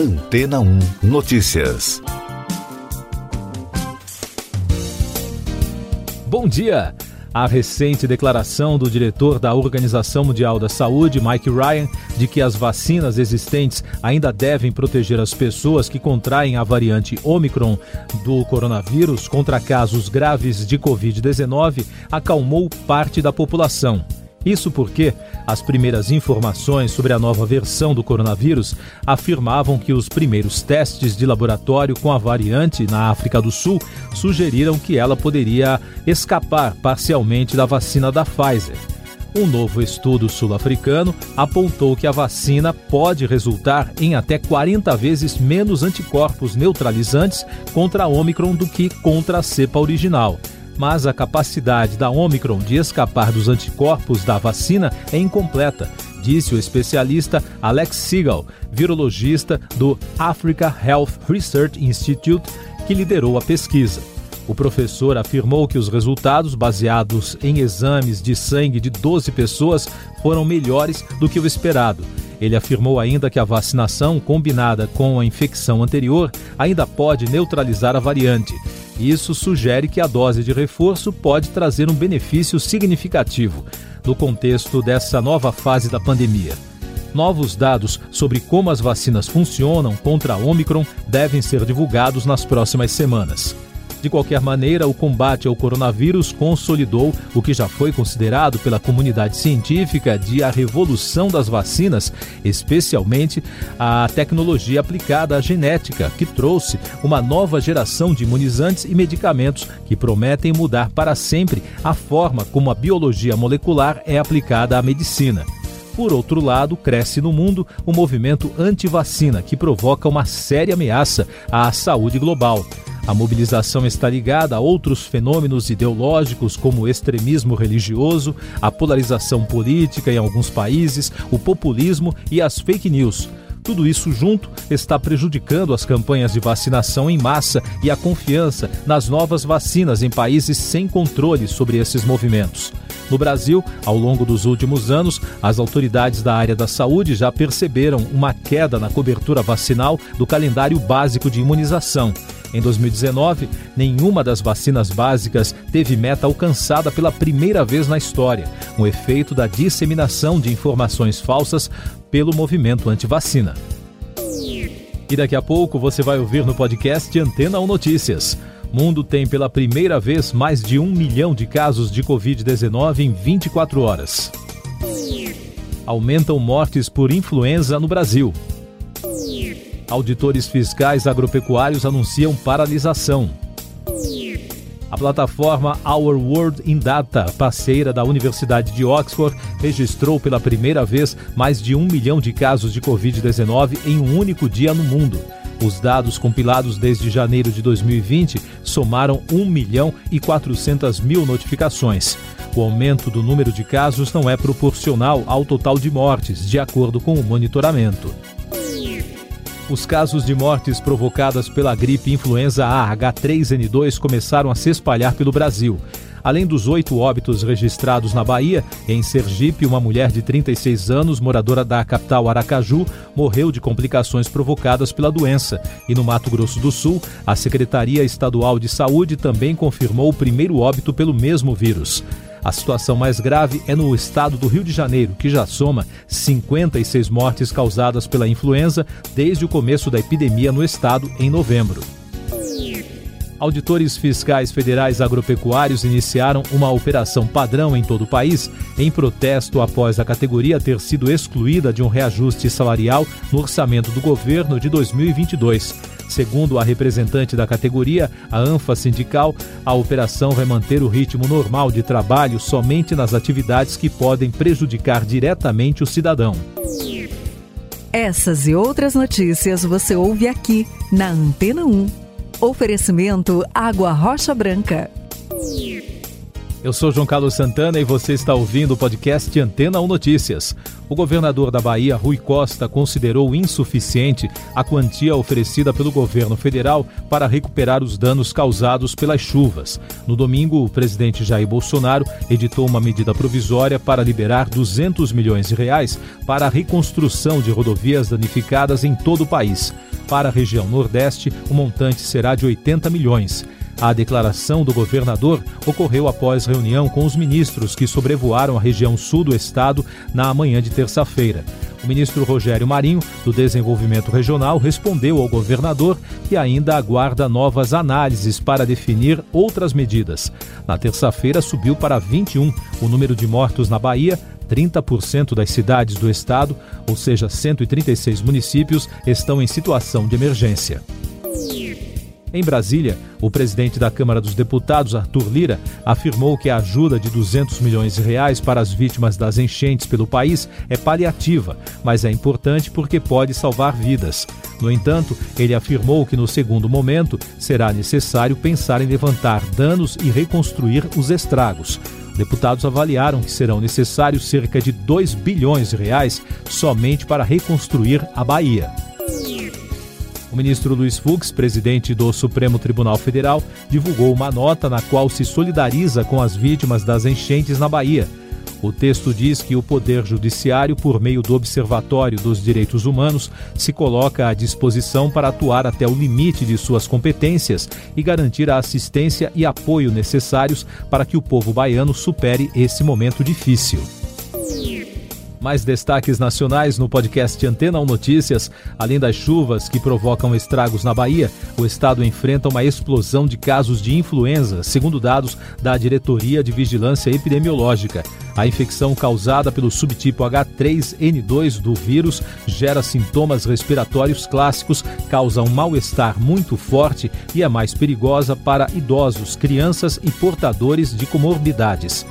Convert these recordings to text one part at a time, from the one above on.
Antena 1 Notícias. Bom dia! A recente declaração do diretor da Organização Mundial da Saúde, Mike Ryan, de que as vacinas existentes ainda devem proteger as pessoas que contraem a variante Omicron do coronavírus contra casos graves de Covid-19, acalmou parte da população. Isso porque as primeiras informações sobre a nova versão do coronavírus afirmavam que os primeiros testes de laboratório com a variante na África do Sul sugeriram que ela poderia escapar parcialmente da vacina da Pfizer. Um novo estudo sul-africano apontou que a vacina pode resultar em até 40 vezes menos anticorpos neutralizantes contra a Omicron do que contra a cepa original mas a capacidade da Omicron de escapar dos anticorpos da vacina é incompleta, disse o especialista Alex Sigal, virologista do Africa Health Research Institute, que liderou a pesquisa. O professor afirmou que os resultados, baseados em exames de sangue de 12 pessoas, foram melhores do que o esperado. Ele afirmou ainda que a vacinação, combinada com a infecção anterior, ainda pode neutralizar a variante. Isso sugere que a dose de reforço pode trazer um benefício significativo no contexto dessa nova fase da pandemia. Novos dados sobre como as vacinas funcionam contra a Omicron devem ser divulgados nas próximas semanas. De qualquer maneira, o combate ao coronavírus consolidou o que já foi considerado pela comunidade científica de a revolução das vacinas, especialmente a tecnologia aplicada à genética, que trouxe uma nova geração de imunizantes e medicamentos que prometem mudar para sempre a forma como a biologia molecular é aplicada à medicina. Por outro lado, cresce no mundo o movimento anti-vacina, que provoca uma séria ameaça à saúde global. A mobilização está ligada a outros fenômenos ideológicos, como o extremismo religioso, a polarização política em alguns países, o populismo e as fake news. Tudo isso junto está prejudicando as campanhas de vacinação em massa e a confiança nas novas vacinas em países sem controle sobre esses movimentos. No Brasil, ao longo dos últimos anos, as autoridades da área da saúde já perceberam uma queda na cobertura vacinal do calendário básico de imunização. Em 2019, nenhuma das vacinas básicas teve meta alcançada pela primeira vez na história, um efeito da disseminação de informações falsas pelo movimento anti-vacina. E daqui a pouco você vai ouvir no podcast Antena 1 Notícias. Mundo tem pela primeira vez mais de um milhão de casos de Covid-19 em 24 horas. Aumentam mortes por influenza no Brasil. Auditores fiscais agropecuários anunciam paralisação. A plataforma Our World in Data, parceira da Universidade de Oxford, registrou pela primeira vez mais de um milhão de casos de Covid-19 em um único dia no mundo. Os dados compilados desde janeiro de 2020 somaram 1 milhão e 400 mil notificações. O aumento do número de casos não é proporcional ao total de mortes, de acordo com o monitoramento os casos de mortes provocadas pela gripe influenza A H3N2 começaram a se espalhar pelo Brasil. Além dos oito óbitos registrados na Bahia, em Sergipe, uma mulher de 36 anos, moradora da capital Aracaju, morreu de complicações provocadas pela doença. E no Mato Grosso do Sul, a Secretaria Estadual de Saúde também confirmou o primeiro óbito pelo mesmo vírus. A situação mais grave é no estado do Rio de Janeiro, que já soma 56 mortes causadas pela influenza desde o começo da epidemia no estado em novembro. Auditores fiscais federais agropecuários iniciaram uma operação padrão em todo o país em protesto após a categoria ter sido excluída de um reajuste salarial no orçamento do governo de 2022. Segundo a representante da categoria, a ANFA Sindical, a operação vai manter o ritmo normal de trabalho somente nas atividades que podem prejudicar diretamente o cidadão. Essas e outras notícias você ouve aqui na Antena 1. Oferecimento Água Rocha Branca. Eu sou João Carlos Santana e você está ouvindo o podcast Antena 1 Notícias. O governador da Bahia, Rui Costa, considerou insuficiente a quantia oferecida pelo governo federal para recuperar os danos causados pelas chuvas. No domingo, o presidente Jair Bolsonaro editou uma medida provisória para liberar 200 milhões de reais para a reconstrução de rodovias danificadas em todo o país. Para a região Nordeste, o montante será de 80 milhões. A declaração do governador ocorreu após reunião com os ministros que sobrevoaram a região sul do estado na manhã de terça-feira. O ministro Rogério Marinho, do Desenvolvimento Regional, respondeu ao governador que ainda aguarda novas análises para definir outras medidas. Na terça-feira, subiu para 21 o número de mortos na Bahia. 30% das cidades do estado, ou seja, 136 municípios, estão em situação de emergência. Em Brasília, o presidente da Câmara dos Deputados, Arthur Lira, afirmou que a ajuda de 200 milhões de reais para as vítimas das enchentes pelo país é paliativa, mas é importante porque pode salvar vidas. No entanto, ele afirmou que no segundo momento será necessário pensar em levantar danos e reconstruir os estragos. Deputados avaliaram que serão necessários cerca de 2 bilhões de reais somente para reconstruir a Bahia. O ministro Luiz Fux, presidente do Supremo Tribunal Federal, divulgou uma nota na qual se solidariza com as vítimas das enchentes na Bahia. O texto diz que o Poder Judiciário, por meio do Observatório dos Direitos Humanos, se coloca à disposição para atuar até o limite de suas competências e garantir a assistência e apoio necessários para que o povo baiano supere esse momento difícil. Mais destaques nacionais no podcast Antena 1 Notícias. Além das chuvas que provocam estragos na Bahia, o estado enfrenta uma explosão de casos de influenza, segundo dados da Diretoria de Vigilância Epidemiológica. A infecção causada pelo subtipo H3N2 do vírus gera sintomas respiratórios clássicos, causa um mal-estar muito forte e é mais perigosa para idosos, crianças e portadores de comorbidades.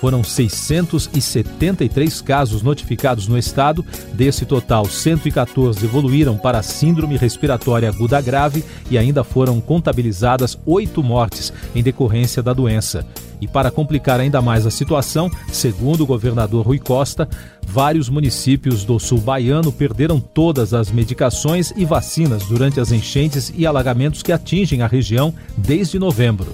Foram 673 casos notificados no estado. Desse total, 114 evoluíram para síndrome respiratória aguda grave e ainda foram contabilizadas oito mortes em decorrência da doença. E para complicar ainda mais a situação, segundo o governador Rui Costa, vários municípios do sul baiano perderam todas as medicações e vacinas durante as enchentes e alagamentos que atingem a região desde novembro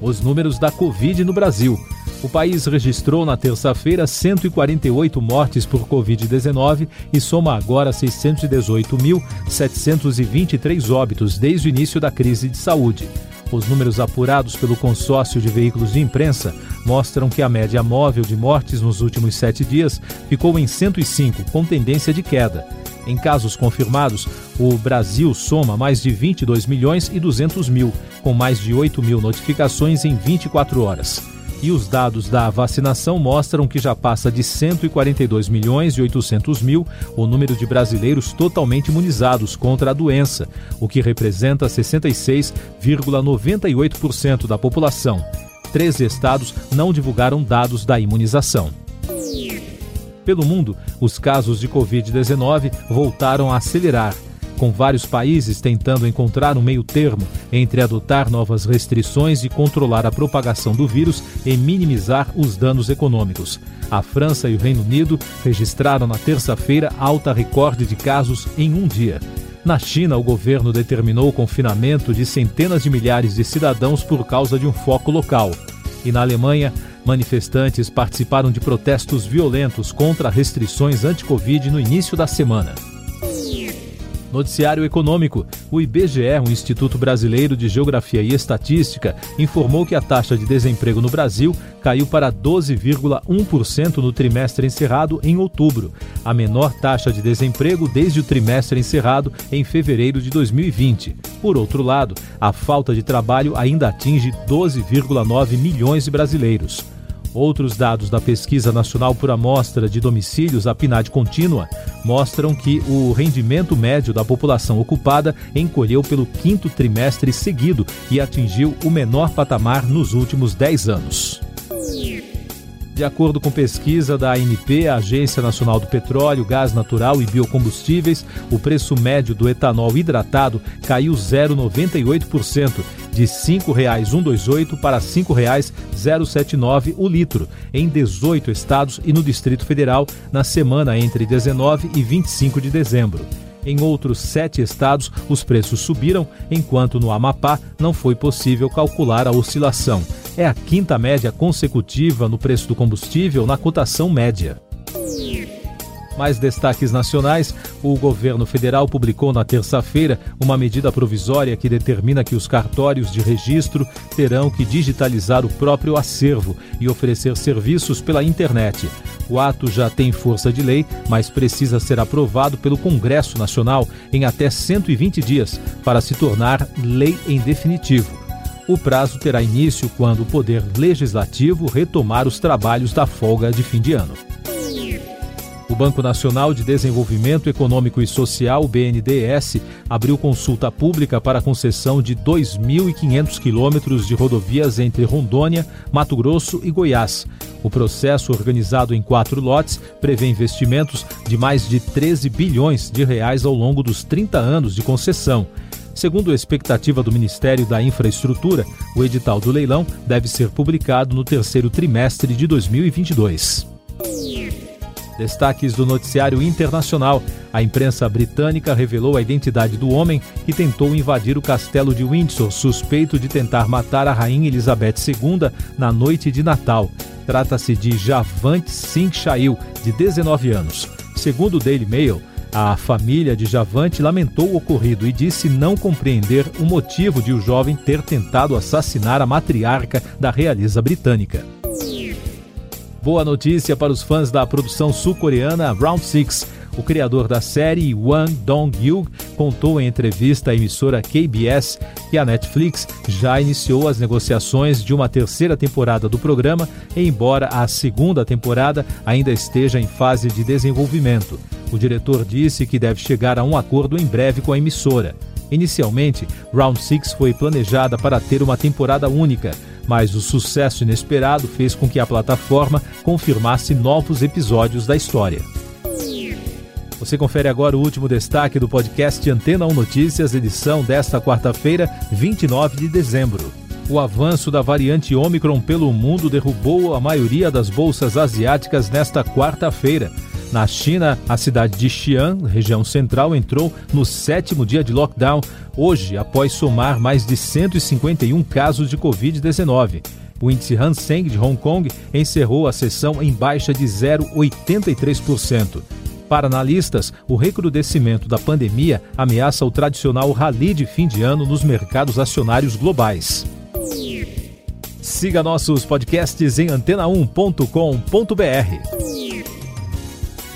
os números da Covid no Brasil. O país registrou na terça-feira 148 mortes por Covid-19 e soma agora 618.723 óbitos desde o início da crise de saúde. Os números apurados pelo consórcio de veículos de imprensa mostram que a média móvel de mortes nos últimos sete dias ficou em 105, com tendência de queda. Em casos confirmados, o Brasil soma mais de 22 milhões e 200 mil, com mais de 8 mil notificações em 24 horas. E os dados da vacinação mostram que já passa de 142 milhões e 800 mil o número de brasileiros totalmente imunizados contra a doença, o que representa 66,98% da população. Três estados não divulgaram dados da imunização. Pelo mundo, os casos de Covid-19 voltaram a acelerar, com vários países tentando encontrar um meio termo entre adotar novas restrições e controlar a propagação do vírus e minimizar os danos econômicos. A França e o Reino Unido registraram na terça-feira alta recorde de casos em um dia. Na China, o governo determinou o confinamento de centenas de milhares de cidadãos por causa de um foco local. E na Alemanha, Manifestantes participaram de protestos violentos contra restrições anti-Covid no início da semana. Noticiário Econômico. O IBGE, o Instituto Brasileiro de Geografia e Estatística, informou que a taxa de desemprego no Brasil caiu para 12,1% no trimestre encerrado em outubro, a menor taxa de desemprego desde o trimestre encerrado em fevereiro de 2020. Por outro lado, a falta de trabalho ainda atinge 12,9 milhões de brasileiros. Outros dados da Pesquisa Nacional por Amostra de Domicílios, a PNAD contínua, mostram que o rendimento médio da população ocupada encolheu pelo quinto trimestre seguido e atingiu o menor patamar nos últimos 10 anos. De acordo com pesquisa da ANP, Agência Nacional do Petróleo, Gás Natural e Biocombustíveis, o preço médio do etanol hidratado caiu 0,98% de R$ 5,128 para R$ 5,079 o litro, em 18 estados e no Distrito Federal, na semana entre 19 e 25 de dezembro. Em outros sete estados, os preços subiram, enquanto no Amapá não foi possível calcular a oscilação. É a quinta média consecutiva no preço do combustível na cotação média. Mais destaques nacionais: o governo federal publicou na terça-feira uma medida provisória que determina que os cartórios de registro terão que digitalizar o próprio acervo e oferecer serviços pela internet. O ato já tem força de lei, mas precisa ser aprovado pelo Congresso Nacional em até 120 dias para se tornar lei em definitivo. O prazo terá início quando o Poder Legislativo retomar os trabalhos da folga de fim de ano. Banco Nacional de Desenvolvimento Econômico e Social, BNDES, abriu consulta pública para a concessão de 2.500 quilômetros de rodovias entre Rondônia, Mato Grosso e Goiás. O processo, organizado em quatro lotes, prevê investimentos de mais de 13 bilhões de reais ao longo dos 30 anos de concessão. Segundo a expectativa do Ministério da Infraestrutura, o edital do leilão deve ser publicado no terceiro trimestre de 2022. Destaques do noticiário internacional. A imprensa britânica revelou a identidade do homem que tentou invadir o castelo de Windsor, suspeito de tentar matar a rainha Elizabeth II na noite de Natal. Trata-se de Javant Singh Shail, de 19 anos. Segundo o Daily Mail, a família de Javante lamentou o ocorrido e disse não compreender o motivo de o jovem ter tentado assassinar a matriarca da realeza britânica. Boa notícia para os fãs da produção sul-coreana Round Six. O criador da série, Wang Dong-hyuk, contou em entrevista à emissora KBS que a Netflix já iniciou as negociações de uma terceira temporada do programa, embora a segunda temporada ainda esteja em fase de desenvolvimento. O diretor disse que deve chegar a um acordo em breve com a emissora. Inicialmente, Round Six foi planejada para ter uma temporada única, mas o sucesso inesperado fez com que a plataforma confirmasse novos episódios da história. Você confere agora o último destaque do podcast Antena 1 Notícias, edição desta quarta-feira, 29 de dezembro. O avanço da variante Omicron pelo mundo derrubou a maioria das bolsas asiáticas nesta quarta-feira. Na China, a cidade de Xi'an, região central, entrou no sétimo dia de lockdown, hoje, após somar mais de 151 casos de Covid-19. O índice Hang Seng de Hong Kong encerrou a sessão em baixa de 0,83%. Para analistas, o recrudescimento da pandemia ameaça o tradicional rally de fim de ano nos mercados acionários globais. Siga nossos podcasts em antena1.com.br.